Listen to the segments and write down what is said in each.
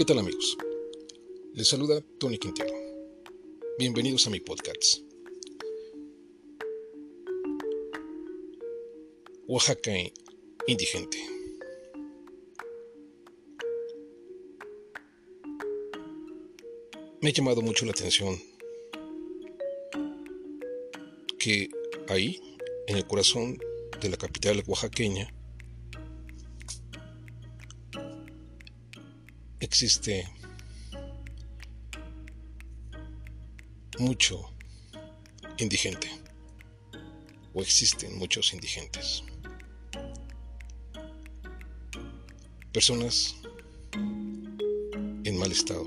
¿Qué tal amigos? Les saluda Tony Quintero. Bienvenidos a mi podcast. Oaxaca indigente. Me ha llamado mucho la atención que ahí, en el corazón de la capital oaxaqueña, existe mucho indigente o existen muchos indigentes. Personas en mal estado,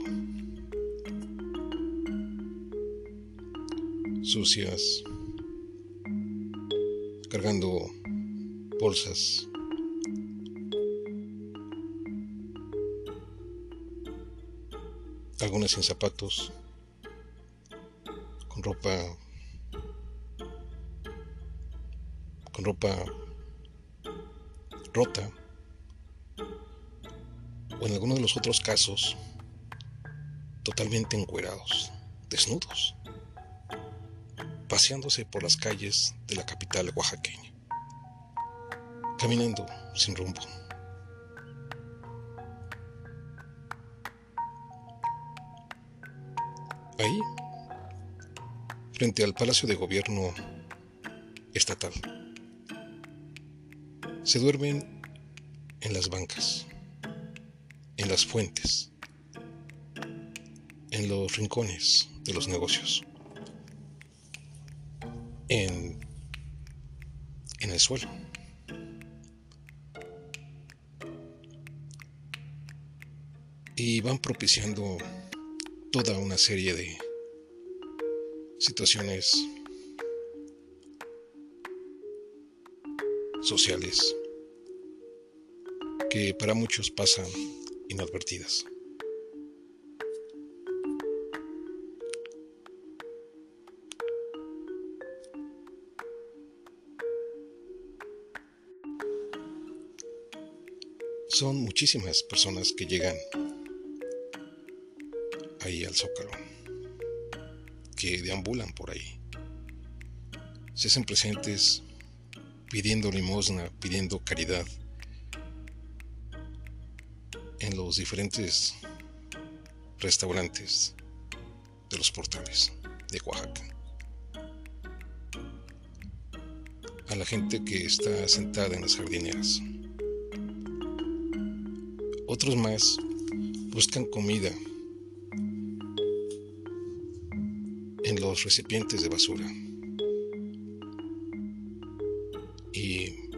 sucias, cargando bolsas algunas sin zapatos, con ropa, con ropa rota, o en algunos de los otros casos, totalmente encuerados, desnudos, paseándose por las calles de la capital oaxaqueña, caminando sin rumbo. Ahí, frente al Palacio de Gobierno Estatal, se duermen en las bancas, en las fuentes, en los rincones de los negocios, en, en el suelo. Y van propiciando toda una serie de situaciones sociales que para muchos pasan inadvertidas. Son muchísimas personas que llegan ahí al zócalo, que deambulan por ahí. Se hacen presentes pidiendo limosna, pidiendo caridad en los diferentes restaurantes de los portales de Oaxaca. A la gente que está sentada en las jardineras. Otros más buscan comida los recipientes de basura. Y,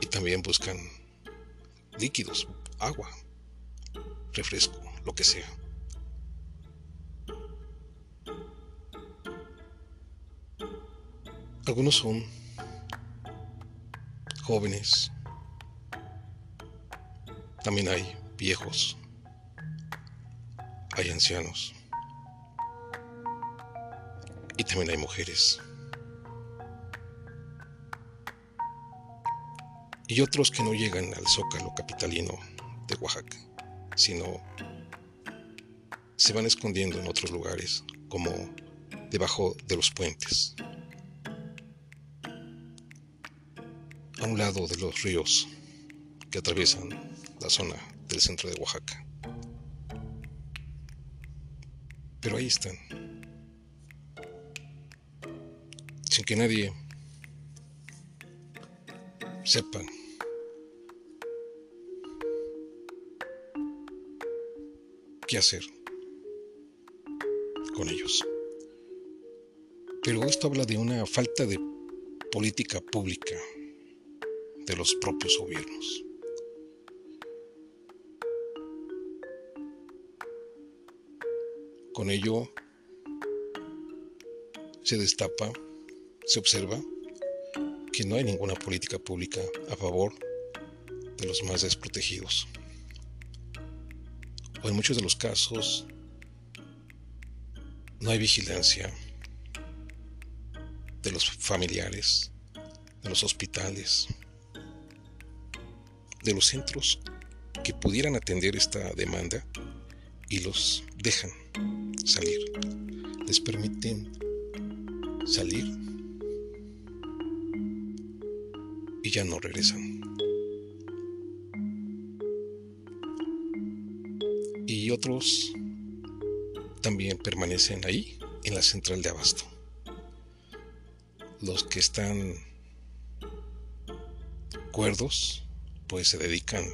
y también buscan líquidos, agua, refresco, lo que sea. Algunos son jóvenes, también hay viejos, hay ancianos y también hay mujeres. Y otros que no llegan al zócalo capitalino de Oaxaca, sino se van escondiendo en otros lugares, como debajo de los puentes, a un lado de los ríos que atraviesan la zona del centro de Oaxaca. Pero ahí están, sin que nadie sepa qué hacer con ellos. Pero esto habla de una falta de política pública de los propios gobiernos. Con ello se destapa se observa que no hay ninguna política pública a favor de los más desprotegidos. O en muchos de los casos no hay vigilancia de los familiares, de los hospitales, de los centros que pudieran atender esta demanda y los dejan salir. Les permiten salir y ya no regresan. Y otros también permanecen ahí en la central de abasto. Los que están cuerdos pues se dedican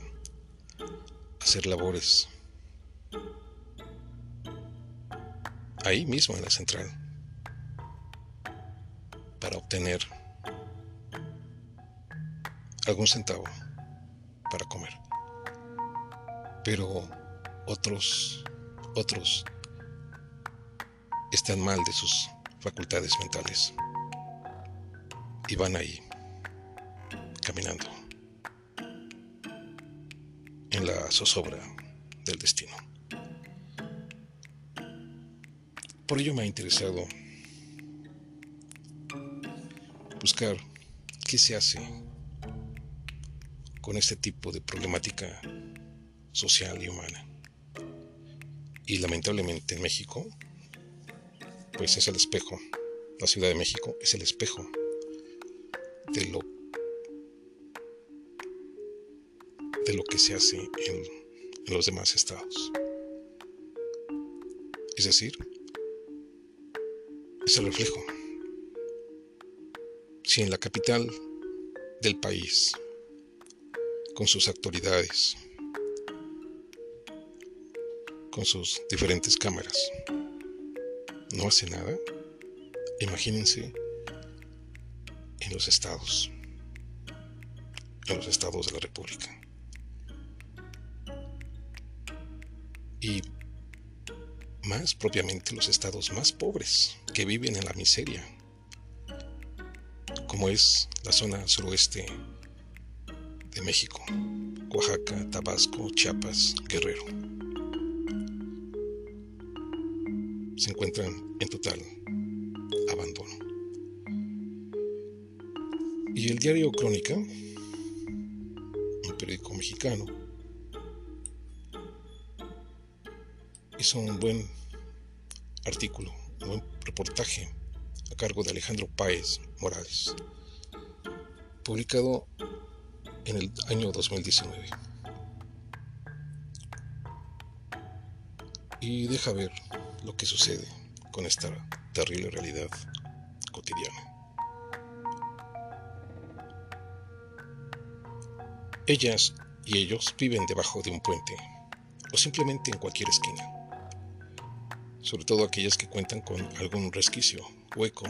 a hacer labores ahí mismo en la central para obtener algún centavo para comer. Pero otros, otros están mal de sus facultades mentales y van ahí caminando en la zozobra del destino. Por ello me ha interesado buscar qué se hace con este tipo de problemática social y humana. Y lamentablemente en México, pues es el espejo, la Ciudad de México es el espejo de lo de lo que se hace en, en los demás estados. Es decir, es el reflejo si en la capital del país, con sus autoridades, con sus diferentes cámaras, no hace nada, imagínense en los estados, en los estados de la República. Y más propiamente los estados más pobres que viven en la miseria como es la zona suroeste de México, Oaxaca, Tabasco, Chiapas, Guerrero. Se encuentran en total abandono. Y el diario Crónica, un periódico mexicano, hizo un buen artículo, un buen reportaje a cargo de Alejandro Páez Morales, publicado en el año 2019. Y deja ver lo que sucede con esta terrible realidad cotidiana. Ellas y ellos viven debajo de un puente o simplemente en cualquier esquina, sobre todo aquellas que cuentan con algún resquicio, hueco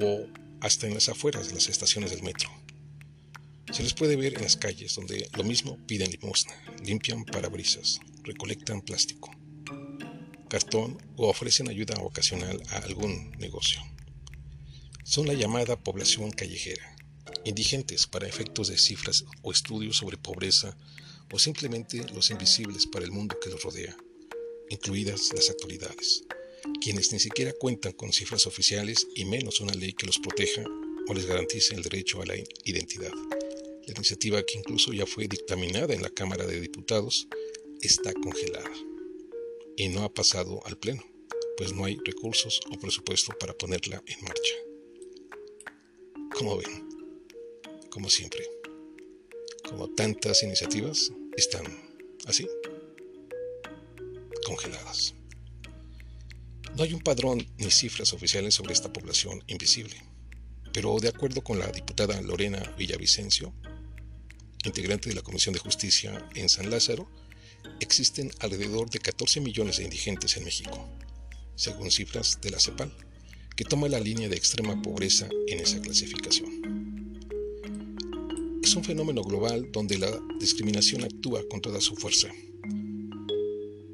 o hasta en las afueras de las estaciones del metro. Se les puede ver en las calles donde lo mismo piden limosna, limpian parabrisas, recolectan plástico, cartón o ofrecen ayuda ocasional a algún negocio. Son la llamada población callejera, indigentes para efectos de cifras o estudios sobre pobreza o simplemente los invisibles para el mundo que los rodea, incluidas las autoridades quienes ni siquiera cuentan con cifras oficiales y menos una ley que los proteja o les garantice el derecho a la identidad. La iniciativa que incluso ya fue dictaminada en la Cámara de Diputados está congelada y no ha pasado al Pleno, pues no hay recursos o presupuesto para ponerla en marcha. Como ven, como siempre, como tantas iniciativas están así, congeladas. No hay un padrón ni cifras oficiales sobre esta población invisible, pero de acuerdo con la diputada Lorena Villavicencio, integrante de la Comisión de Justicia en San Lázaro, existen alrededor de 14 millones de indigentes en México, según cifras de la CEPAL, que toma la línea de extrema pobreza en esa clasificación. Es un fenómeno global donde la discriminación actúa con toda su fuerza.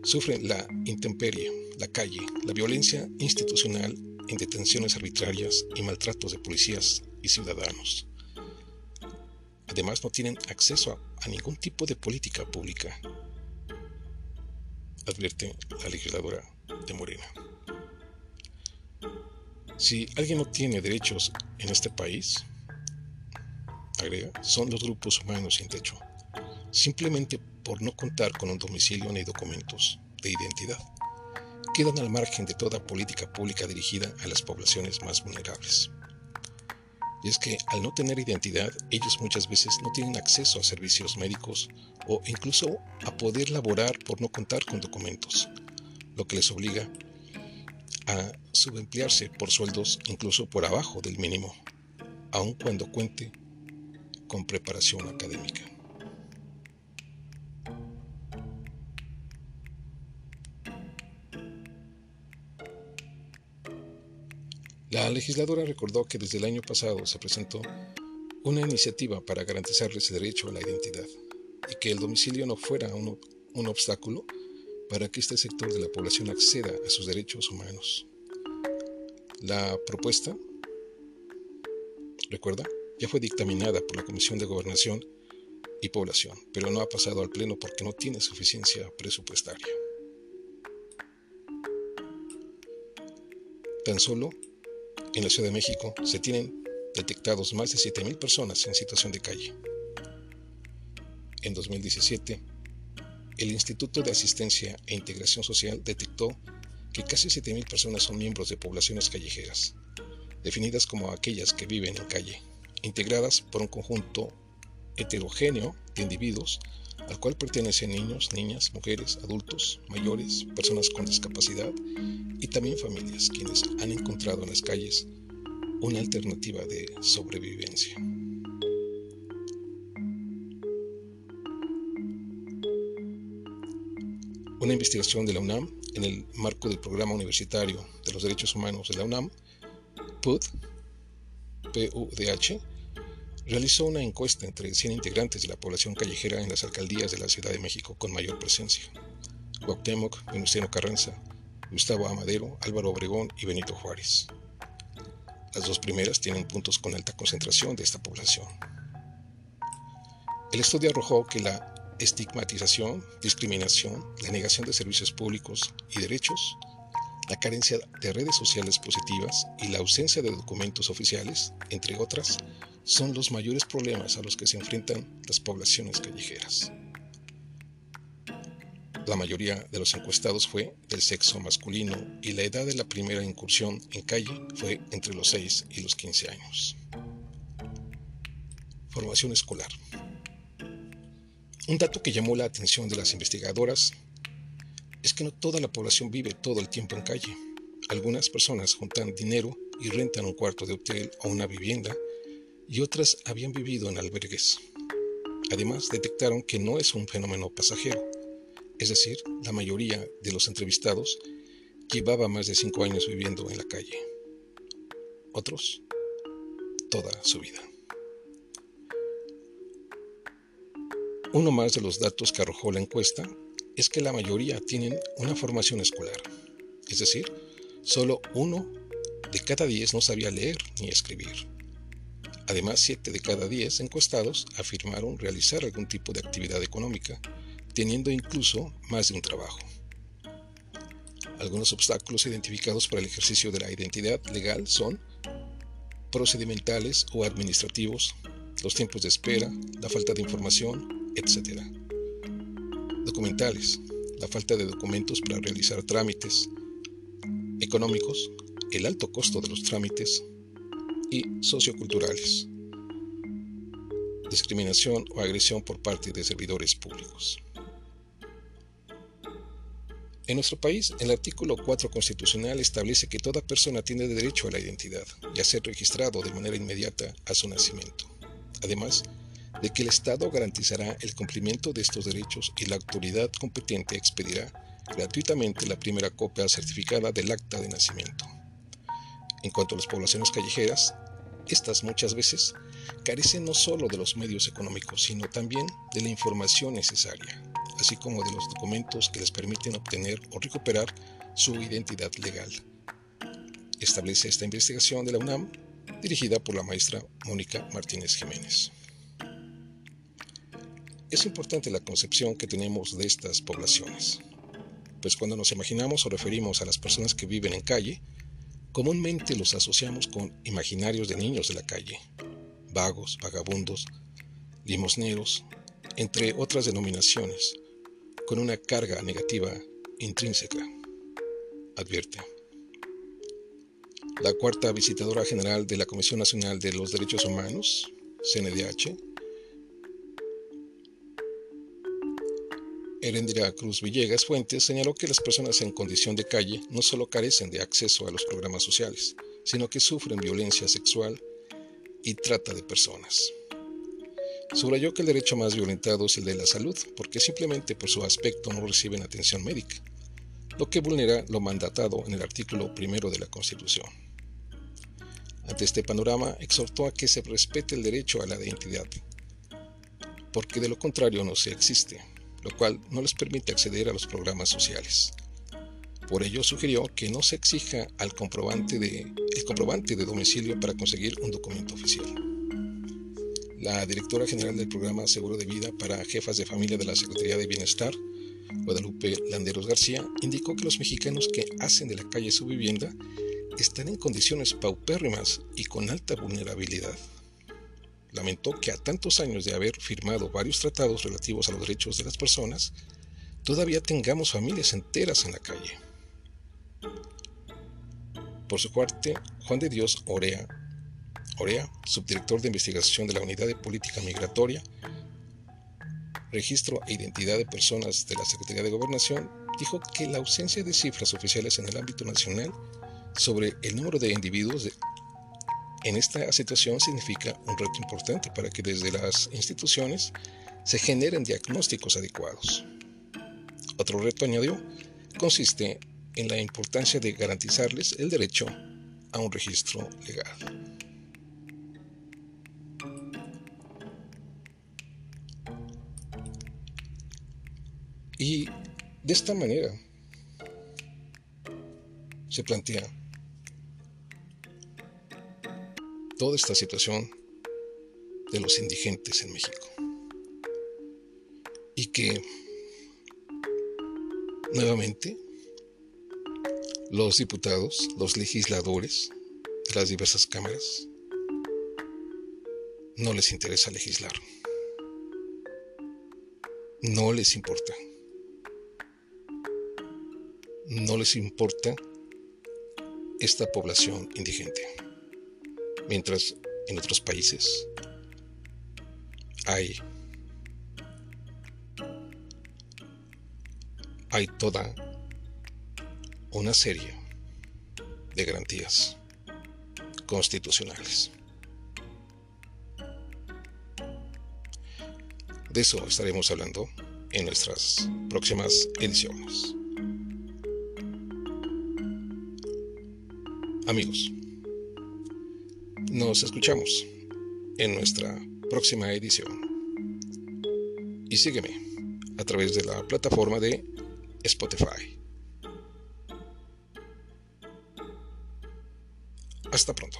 Sufren la intemperie, la calle, la violencia institucional en detenciones arbitrarias y maltratos de policías y ciudadanos. Además, no tienen acceso a, ningún tipo de política pública, advierte la legisladora de Morena. Si alguien no tiene derechos en este país, agrega, son los grupos humanos sin techo, simplemente por no contar con un domicilio ni documentos de identidad. Quedan al margen de toda política pública dirigida a las poblaciones más vulnerables. Y es que al no tener identidad, ellos muchas veces no tienen acceso a servicios médicos o incluso a poder laborar por no contar con documentos, lo que les obliga a subemplearse por sueldos incluso por abajo del mínimo, aun cuando cuente con preparación académica. La legisladora recordó que desde el año pasado se presentó una iniciativa para garantizarles el derecho a la identidad y que el domicilio no fuera un, un obstáculo para que este sector de la población acceda a sus derechos humanos. La propuesta, recuerda, ya fue dictaminada por la Comisión de Gobernación y Población, pero no ha pasado al Pleno porque no tiene suficiencia presupuestaria. Tan solo en la Ciudad de México se tienen detectados más de 7.000 personas en situación de calle. En 2017, el Instituto de Asistencia e Integración Social detectó que casi 7.000 personas son miembros de poblaciones callejeras, definidas como aquellas que viven en calle, integradas por un conjunto heterogéneo de individuos al cual pertenecen niños, niñas, mujeres, adultos, mayores, personas con discapacidad y también familias quienes han encontrado en las calles una alternativa de sobrevivencia. Una investigación de la UNAM en el marco del Programa Universitario de los Derechos Humanos de la UNAM, PUD, PUDH, realizó una encuesta entre 100 integrantes de la población callejera en las alcaldías de la Ciudad de México con mayor presencia. Cuauhtémoc, Venustiano Carranza, Gustavo Amadero, Álvaro Obregón y Benito Juárez. Las dos primeras tienen puntos con alta concentración de esta población. El estudio arrojó que la estigmatización, discriminación, la negación de servicios públicos y derechos, la carencia de redes sociales positivas y la ausencia de documentos oficiales, entre otras, son los mayores problemas a los que se enfrentan las poblaciones callejeras. La mayoría de los encuestados fue del sexo masculino y la edad de la primera incursión en calle fue entre los 6 y los 15 años. Formación escolar. Un dato que llamó la atención de las investigadoras es que no toda la población vive todo el tiempo en calle. Algunas personas juntan dinero y rentan un cuarto de hotel o una vivienda y otras habían vivido en albergues. Además, detectaron que no es un fenómeno pasajero, es decir, la mayoría de los entrevistados llevaba más de cinco años viviendo en la calle. Otros, toda su vida. Uno más de los datos que arrojó la encuesta es que la mayoría tienen una formación escolar, es decir, solo uno de cada diez no sabía leer ni escribir. Además, 7 de cada 10 encuestados afirmaron realizar algún tipo de actividad económica, teniendo incluso más de un trabajo. Algunos obstáculos identificados para el ejercicio de la identidad legal son procedimentales o administrativos, los tiempos de espera, la falta de información, etc. Documentales, la falta de documentos para realizar trámites económicos, el alto costo de los trámites, y socioculturales, discriminación o agresión por parte de servidores públicos. En nuestro país, el artículo 4 constitucional establece que toda persona tiene derecho a la identidad y a ser registrado de manera inmediata a su nacimiento. Además, de que el Estado garantizará el cumplimiento de estos derechos y la autoridad competente expedirá gratuitamente la primera copia certificada del acta de nacimiento. En cuanto a las poblaciones callejeras, estas muchas veces carecen no solo de los medios económicos, sino también de la información necesaria, así como de los documentos que les permiten obtener o recuperar su identidad legal. Establece esta investigación de la UNAM, dirigida por la maestra Mónica Martínez Jiménez. Es importante la concepción que tenemos de estas poblaciones, pues cuando nos imaginamos o referimos a las personas que viven en calle, Comúnmente los asociamos con imaginarios de niños de la calle, vagos, vagabundos, limosneros, entre otras denominaciones, con una carga negativa intrínseca, advierte. La cuarta visitadora general de la Comisión Nacional de los Derechos Humanos, CNDH, Erendira Cruz Villegas Fuentes señaló que las personas en condición de calle no solo carecen de acceso a los programas sociales, sino que sufren violencia sexual y trata de personas. Subrayó que el derecho más violentado es el de la salud, porque simplemente por su aspecto no reciben atención médica, lo que vulnera lo mandatado en el artículo primero de la Constitución. Ante este panorama, exhortó a que se respete el derecho a la identidad, porque de lo contrario no se existe, lo cual no les permite acceder a los programas sociales. Por ello sugirió que no se exija al comprobante de, el comprobante de domicilio para conseguir un documento oficial. La directora general del programa Seguro de Vida para Jefas de Familia de la Secretaría de Bienestar, Guadalupe Landeros García, indicó que los mexicanos que hacen de la calle su vivienda están en condiciones paupérrimas y con alta vulnerabilidad. Lamentó que a tantos años de haber firmado varios tratados relativos a los derechos de las personas, todavía tengamos familias enteras en la calle. Por su parte, Juan de Dios Orea Orea, subdirector de investigación de la Unidad de Política Migratoria, Registro e Identidad de Personas de la Secretaría de Gobernación, dijo que la ausencia de cifras oficiales en el ámbito nacional sobre el número de individuos en esta situación significa un reto importante para que desde las instituciones se generen diagnósticos adecuados. Otro reto, añadió, consiste en la importancia de garantizarles el derecho a un registro legal. Y de esta manera se plantea toda esta situación de los indigentes en México. Y que nuevamente los diputados, los legisladores de las diversas cámaras, no les interesa legislar. No les importa no les importa esta población indigente. Mientras en otros países hay, hay toda una serie de garantías constitucionales. De eso estaremos hablando en nuestras próximas ediciones. Amigos, nos escuchamos en nuestra próxima edición. Y sígueme a través de la plataforma de Spotify. Hasta pronto.